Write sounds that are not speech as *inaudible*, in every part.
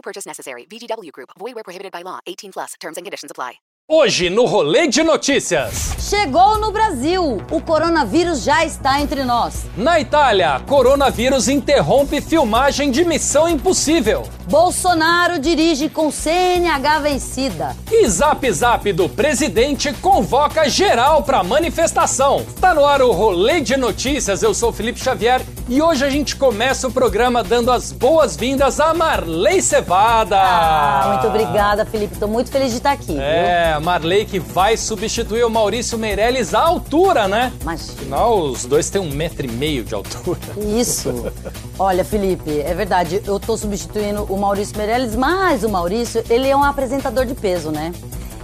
No purchase necessary. VGW Group. Void where prohibited by law. 18 plus. Terms and conditions apply. Hoje no Rolê de Notícias. Chegou no Brasil. O coronavírus já está entre nós. Na Itália, coronavírus interrompe filmagem de Missão Impossível. Bolsonaro dirige com CNH vencida. E Zap Zap do presidente convoca geral para manifestação. Tá no ar o Rolê de Notícias. Eu sou Felipe Xavier e hoje a gente começa o programa dando as boas-vindas a Marley Cevada. Ah, muito obrigada, Felipe. Tô muito feliz de estar aqui. É, a Marley que vai substituir o Maurício Meirelles à altura, né? Mas Afinal, os dois têm um metro e meio de altura. Isso. Olha, Felipe, é verdade. Eu tô substituindo o Maurício Meirelles, mas o Maurício, ele é um apresentador de peso, né?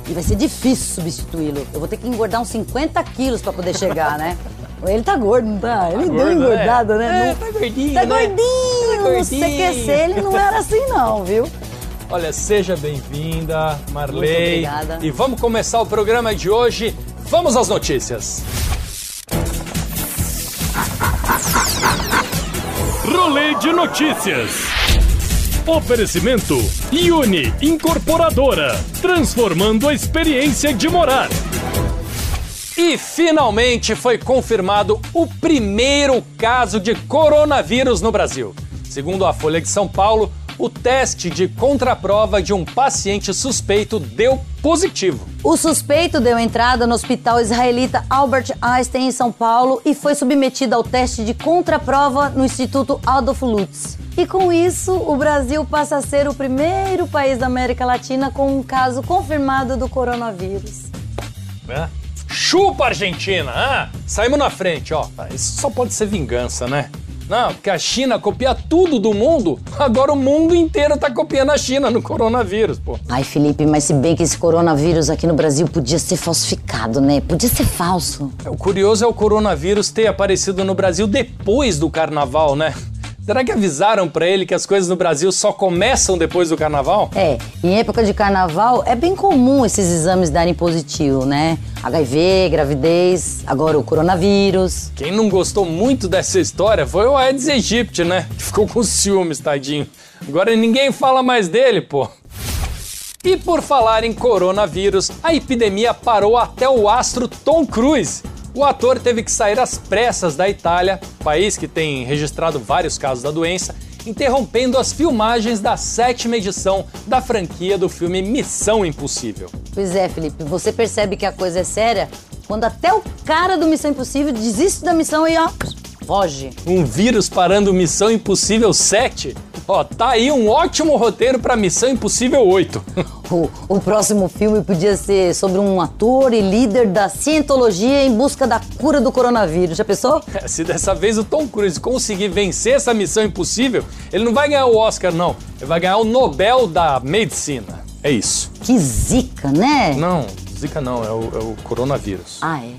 E vai ser difícil substituí-lo. Eu vou ter que engordar uns 50 quilos pra poder chegar, né? *laughs* Ele tá gordo, não tá? Ele deu gordo, engordada, né? né? É, tá gordinho, Tá né? gordinho. Tá No CQC ele não era assim, não, viu? Olha, seja bem-vinda, Marley. Muito obrigada. E vamos começar o programa de hoje. Vamos às notícias. Rolê de notícias. Oferecimento Uni Incorporadora, transformando a experiência de morar. E finalmente foi confirmado o primeiro caso de coronavírus no Brasil. Segundo a Folha de São Paulo, o teste de contraprova de um paciente suspeito deu positivo. O suspeito deu entrada no hospital israelita Albert Einstein em São Paulo e foi submetido ao teste de contraprova no Instituto Adolf Lutz. E com isso, o Brasil passa a ser o primeiro país da América Latina com um caso confirmado do coronavírus. É. Chupa Argentina! Ah, saímos na frente, ó. Isso só pode ser vingança, né? Não, porque a China copia tudo do mundo. Agora o mundo inteiro tá copiando a China no coronavírus, pô. Ai, Felipe, mas se bem que esse coronavírus aqui no Brasil podia ser falsificado, né? Podia ser falso. O curioso é o coronavírus ter aparecido no Brasil depois do carnaval, né? Será que avisaram pra ele que as coisas no Brasil só começam depois do carnaval? É, em época de carnaval é bem comum esses exames darem positivo, né? HIV, gravidez, agora o coronavírus. Quem não gostou muito dessa história foi o Aedes aegypti, né? Que ficou com ciúmes, tadinho. Agora ninguém fala mais dele, pô. E por falar em coronavírus, a epidemia parou até o astro Tom Cruise. O ator teve que sair às pressas da Itália, país que tem registrado vários casos da doença, interrompendo as filmagens da sétima edição da franquia do filme Missão Impossível. Pois é, Felipe, você percebe que a coisa é séria quando até o cara do Missão Impossível desiste da missão e ó, foge. Um vírus parando Missão Impossível 7? *laughs* Ó, tá aí um ótimo roteiro pra Missão Impossível 8. *laughs* O, o próximo filme podia ser sobre um ator e líder da cientologia em busca da cura do coronavírus. Já pensou? Se dessa vez o Tom Cruise conseguir vencer essa Missão Impossível, ele não vai ganhar o Oscar, não. Ele vai ganhar o Nobel da Medicina. É isso. Que zica, né? Não, Zika não, é o, é o coronavírus. Ah, é.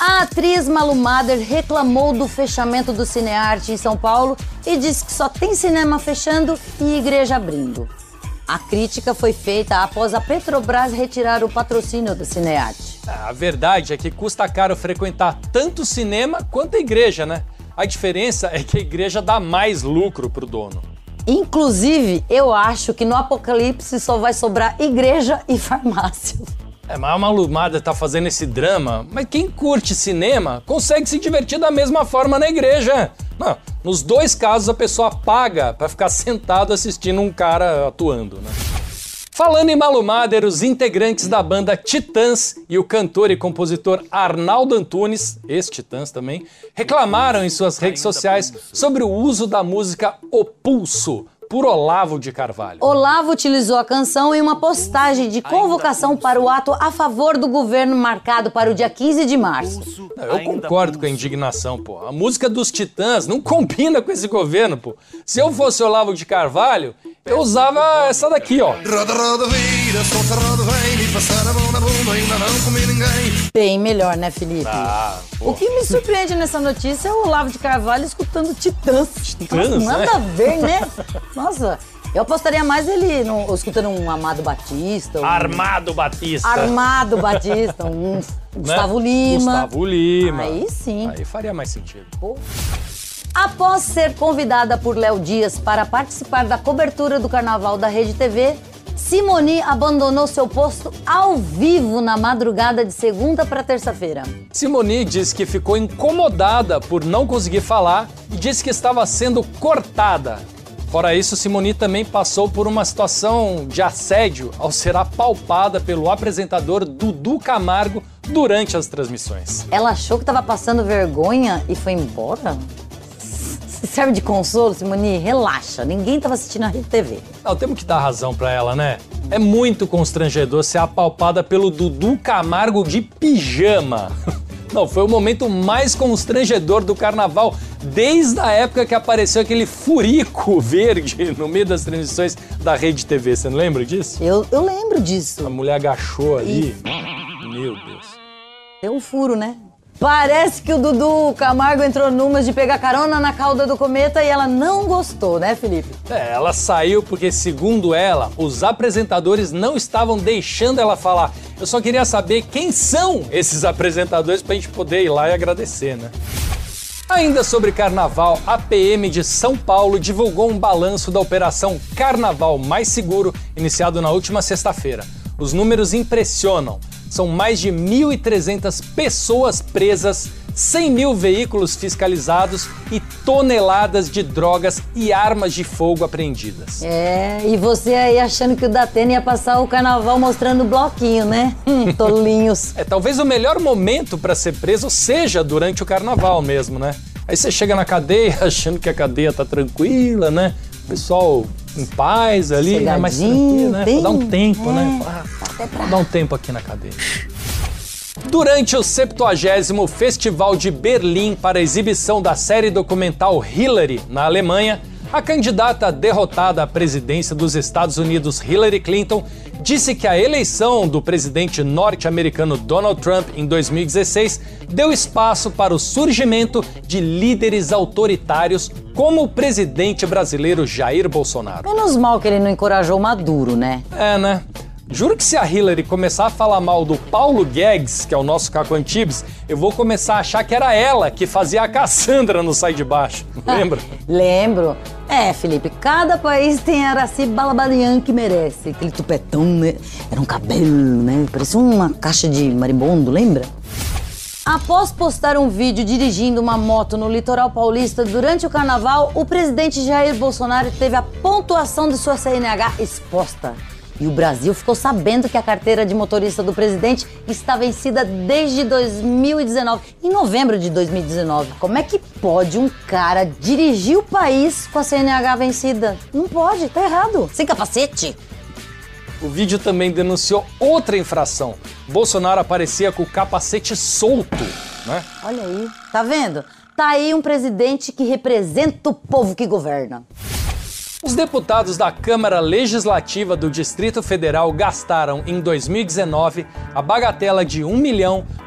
A atriz Malu Mader reclamou do fechamento do Cinearte em São Paulo e disse que só tem cinema fechando e igreja abrindo. A crítica foi feita após a Petrobras retirar o patrocínio do Cinearte. A verdade é que custa caro frequentar tanto o cinema quanto a igreja, né? A diferença é que a igreja dá mais lucro pro dono. Inclusive, eu acho que no apocalipse só vai sobrar igreja e farmácia. É, mas a Malumada tá fazendo esse drama, mas quem curte cinema consegue se divertir da mesma forma na igreja. Não, nos dois casos a pessoa paga pra ficar *laughs* sentado assistindo um cara atuando, né? Falando em Malumader, os integrantes da banda Titãs e o cantor e compositor Arnaldo Antunes, ex-Titãs também, reclamaram em suas redes sociais sobre o uso da música O Pulso, por Olavo de Carvalho. Olavo utilizou a canção em uma postagem de convocação para o ato a favor do governo marcado para o dia 15 de março. Eu concordo com a indignação, pô. A música dos Titãs não *laughs* combina com esse governo, pô. Se eu fosse Olavo de Carvalho, eu usava essa daqui, ó. Bem melhor, né, Felipe? Ah, pô. O que me surpreende nessa notícia é o Olavo de Carvalho escutando Titãs. Titãs, Nossa, nada né? a ver, né? Nossa, eu apostaria mais ele no- escutando um Amado Batista, um Armado Batista. Armado *laughs* Batista, um né? Gustavo Lima. Gustavo Lima. Aí sim. Aí faria mais sentido. Após ser convidada por Léo Dias para participar da cobertura do carnaval da Rede TV, Simone abandonou seu posto ao vivo na madrugada de segunda para terça-feira. Simoni disse que ficou incomodada por não conseguir falar e disse que estava sendo cortada. Fora isso, Simoni também passou por uma situação de assédio ao ser apalpada pelo apresentador Dudu Camargo durante as transmissões. Ela achou que estava passando vergonha e foi embora? Se serve de consolo, Simone? Relaxa, ninguém estava assistindo a Rede TV. Não, temos que dar razão pra ela, né? É muito constrangedor ser apalpada pelo Dudu Camargo de pijama. *laughs* Não, foi o momento mais constrangedor do carnaval desde a época que apareceu aquele furico *laughs* verde no meio das transmissões da Rede TV. Você não lembra disso? Eu, eu lembro disso. A mulher agachou ali. Meu Deus. Deu um furo, né? Parece que o Dudu Camargo entrou numas de pegar carona na cauda do cometa e ela não gostou, né, Felipe? É, ela saiu porque, segundo ela, os apresentadores não estavam deixando ela falar. Eu só queria saber quem são esses apresentadores pra gente poder ir lá e agradecer, né? Ainda sobre carnaval, a PM de São Paulo divulgou um balanço da operação Carnaval Mais Seguro, iniciado na última sexta-feira. Os números impressionam. São mais de 1.300 pessoas presas, 100 mil veículos fiscalizados e toneladas de drogas e armas de fogo apreendidas. É, e você aí achando que o Datena ia passar o carnaval mostrando bloquinho, né? Hum, *laughs* tolinhos. É, talvez o melhor momento para ser preso seja durante o carnaval mesmo, né? Aí você chega na cadeia *laughs* achando que a cadeia tá tranquila, né? O pessoal em paz ali, né? mais tranquilo, né? bem- dar um tempo, é, né? Ah, Vou dar um tempo aqui na cadeia. Durante o 70 Festival de Berlim para a exibição da série documental Hillary na Alemanha, a candidata derrotada à presidência dos Estados Unidos, Hillary Clinton, disse que a eleição do presidente norte-americano Donald Trump em 2016 deu espaço para o surgimento de líderes autoritários como o presidente brasileiro Jair Bolsonaro. Menos mal que ele não encorajou Maduro, né? É, né? Juro que se a Hillary começar a falar mal do Paulo Guedes, que é o nosso Caco Antibes, eu vou começar a achar que era ela que fazia a Cassandra no Sai de Baixo. *laughs* Lembra? Lembro. É, Felipe, cada país tem a Araci Balabadian que merece. Aquele tupetão, né? Era um cabelo, né? Parecia uma caixa de marimbondo, lembra? Após postar um vídeo dirigindo uma moto no litoral paulista durante o carnaval, o presidente Jair Bolsonaro teve a pontuação de sua CNH exposta. E o Brasil ficou sabendo que a carteira de motorista do presidente está vencida desde 2019, em novembro de 2019. Como é que pode um cara dirigir o país com a CNH vencida? Não pode, tá errado. Sem capacete. O vídeo também denunciou outra infração. Bolsonaro aparecia com o capacete solto, né? Olha aí, tá vendo? Tá aí um presidente que representa o povo que governa. Os deputados da Câmara Legislativa do Distrito Federal gastaram em 2019 a bagatela de R$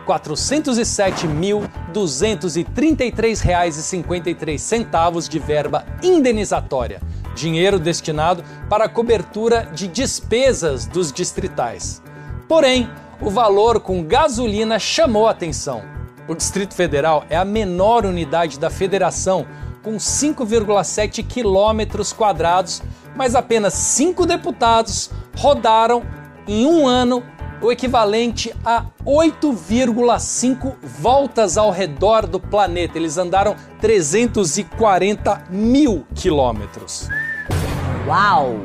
1.407.233,53 de verba indenizatória, dinheiro destinado para a cobertura de despesas dos distritais. Porém, o valor com gasolina chamou a atenção. O Distrito Federal é a menor unidade da federação, com 5,7 quilômetros quadrados, mas apenas cinco deputados rodaram em um ano o equivalente a 8,5 voltas ao redor do planeta. Eles andaram 340 mil quilômetros. Uau!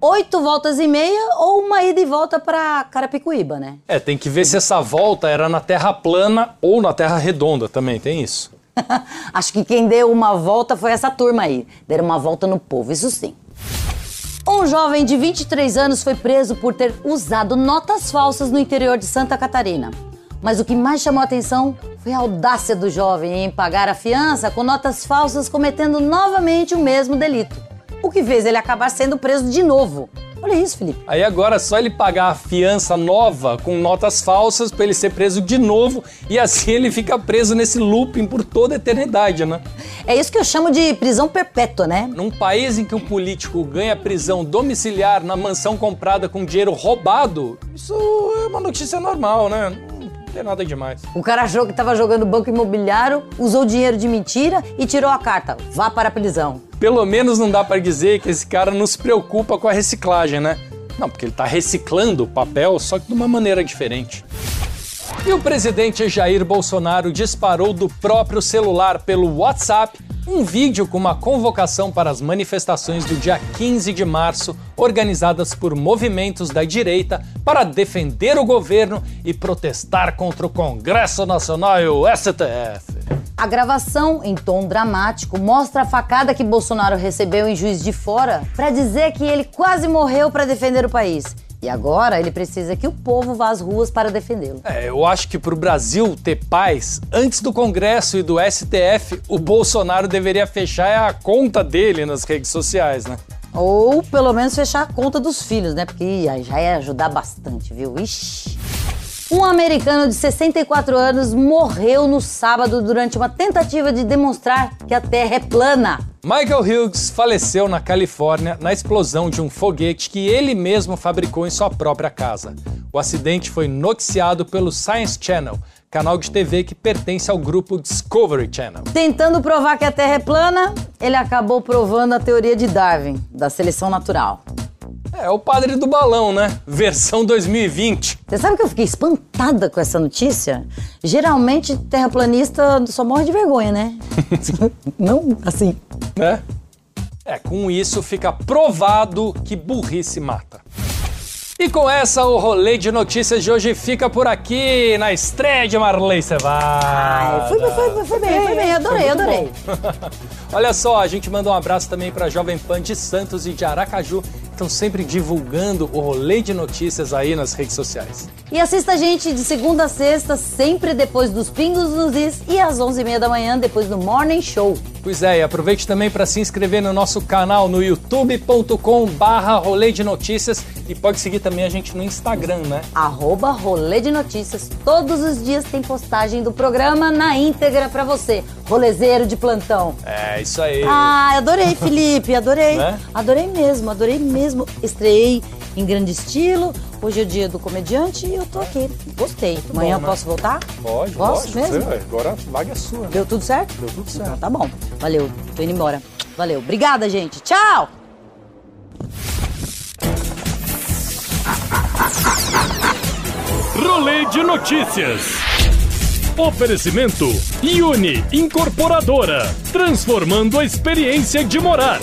Oito voltas e meia ou uma ida e volta pra Carapicuíba, né? É, tem que ver se essa volta era na Terra plana ou na Terra redonda também, tem isso. *laughs* Acho que quem deu uma volta foi essa turma aí. Deram uma volta no povo, isso sim. Um jovem de 23 anos foi preso por ter usado notas falsas no interior de Santa Catarina. Mas o que mais chamou a atenção foi a audácia do jovem em pagar a fiança com notas falsas, cometendo novamente o mesmo delito. O que fez ele acabar sendo preso de novo. Olha isso, Felipe. Aí agora é só ele pagar a fiança nova com notas falsas para ele ser preso de novo e assim ele fica preso nesse looping por toda a eternidade, né? É isso que eu chamo de prisão perpétua, né? Num país em que um político ganha prisão domiciliar na mansão comprada com dinheiro roubado, isso é uma notícia normal, né? Não tem nada demais. O cara achou que estava jogando banco imobiliário, usou dinheiro de mentira e tirou a carta. Vá para a prisão. Pelo menos não dá para dizer que esse cara não se preocupa com a reciclagem, né? Não, porque ele tá reciclando o papel, só que de uma maneira diferente. E o presidente Jair Bolsonaro disparou do próprio celular pelo WhatsApp um vídeo com uma convocação para as manifestações do dia 15 de março, organizadas por movimentos da direita para defender o governo e protestar contra o Congresso Nacional e o STF. A gravação, em tom dramático, mostra a facada que Bolsonaro recebeu em Juiz de Fora para dizer que ele quase morreu para defender o país. E agora ele precisa que o povo vá às ruas para defendê-lo. É, eu acho que para o Brasil ter paz, antes do Congresso e do STF, o Bolsonaro deveria fechar a conta dele nas redes sociais, né? Ou pelo menos fechar a conta dos filhos, né? Porque aí já ia ajudar bastante, viu? Ixi. Um americano de 64 anos morreu no sábado durante uma tentativa de demonstrar que a Terra é plana. Michael Hughes faleceu na Califórnia na explosão de um foguete que ele mesmo fabricou em sua própria casa. O acidente foi noticiado pelo Science Channel, canal de TV que pertence ao grupo Discovery Channel. Tentando provar que a Terra é plana, ele acabou provando a teoria de Darwin, da seleção natural. É o padre do balão, né? Versão 2020. Você sabe que eu fiquei espantada com essa notícia? Geralmente, terraplanista só morre de vergonha, né? *laughs* Não assim. Né? É, com isso fica provado que burrice mata. E com essa, o rolê de notícias de hoje fica por aqui na estreia de Marley Cevada. Ai, foi, foi, foi bem, foi bem, adorei, adorei. *laughs* Olha só, a gente manda um abraço também para Jovem Pan de Santos e de Aracaju, estão sempre divulgando o rolê de notícias aí nas redes sociais. E assista a gente de segunda a sexta, sempre depois dos Pingos nos Is e às 11h30 da manhã, depois do Morning Show. Pois é, e aproveite também para se inscrever no nosso canal no youtube.com barra rolê de notícias e pode seguir também a gente no Instagram, né? Arroba Rolê de Notícias. Todos os dias tem postagem do programa na íntegra pra você. Rolezeiro de plantão. É, isso aí. Ah, adorei, *laughs* Felipe, adorei. Né? Adorei mesmo, adorei mesmo. Estreiei em grande estilo. Hoje é o dia do comediante e eu tô aqui. Gostei. Amanhã bom, né? posso voltar? Pode, Posso pode. mesmo? Você, agora a vaga é sua. né? Deu tudo certo? Deu tudo certo. Então tá bom. Valeu. Tô indo embora. Valeu. Obrigada, gente. Tchau! Rolê de notícias. Oferecimento Uni Incorporadora, transformando a experiência de morar.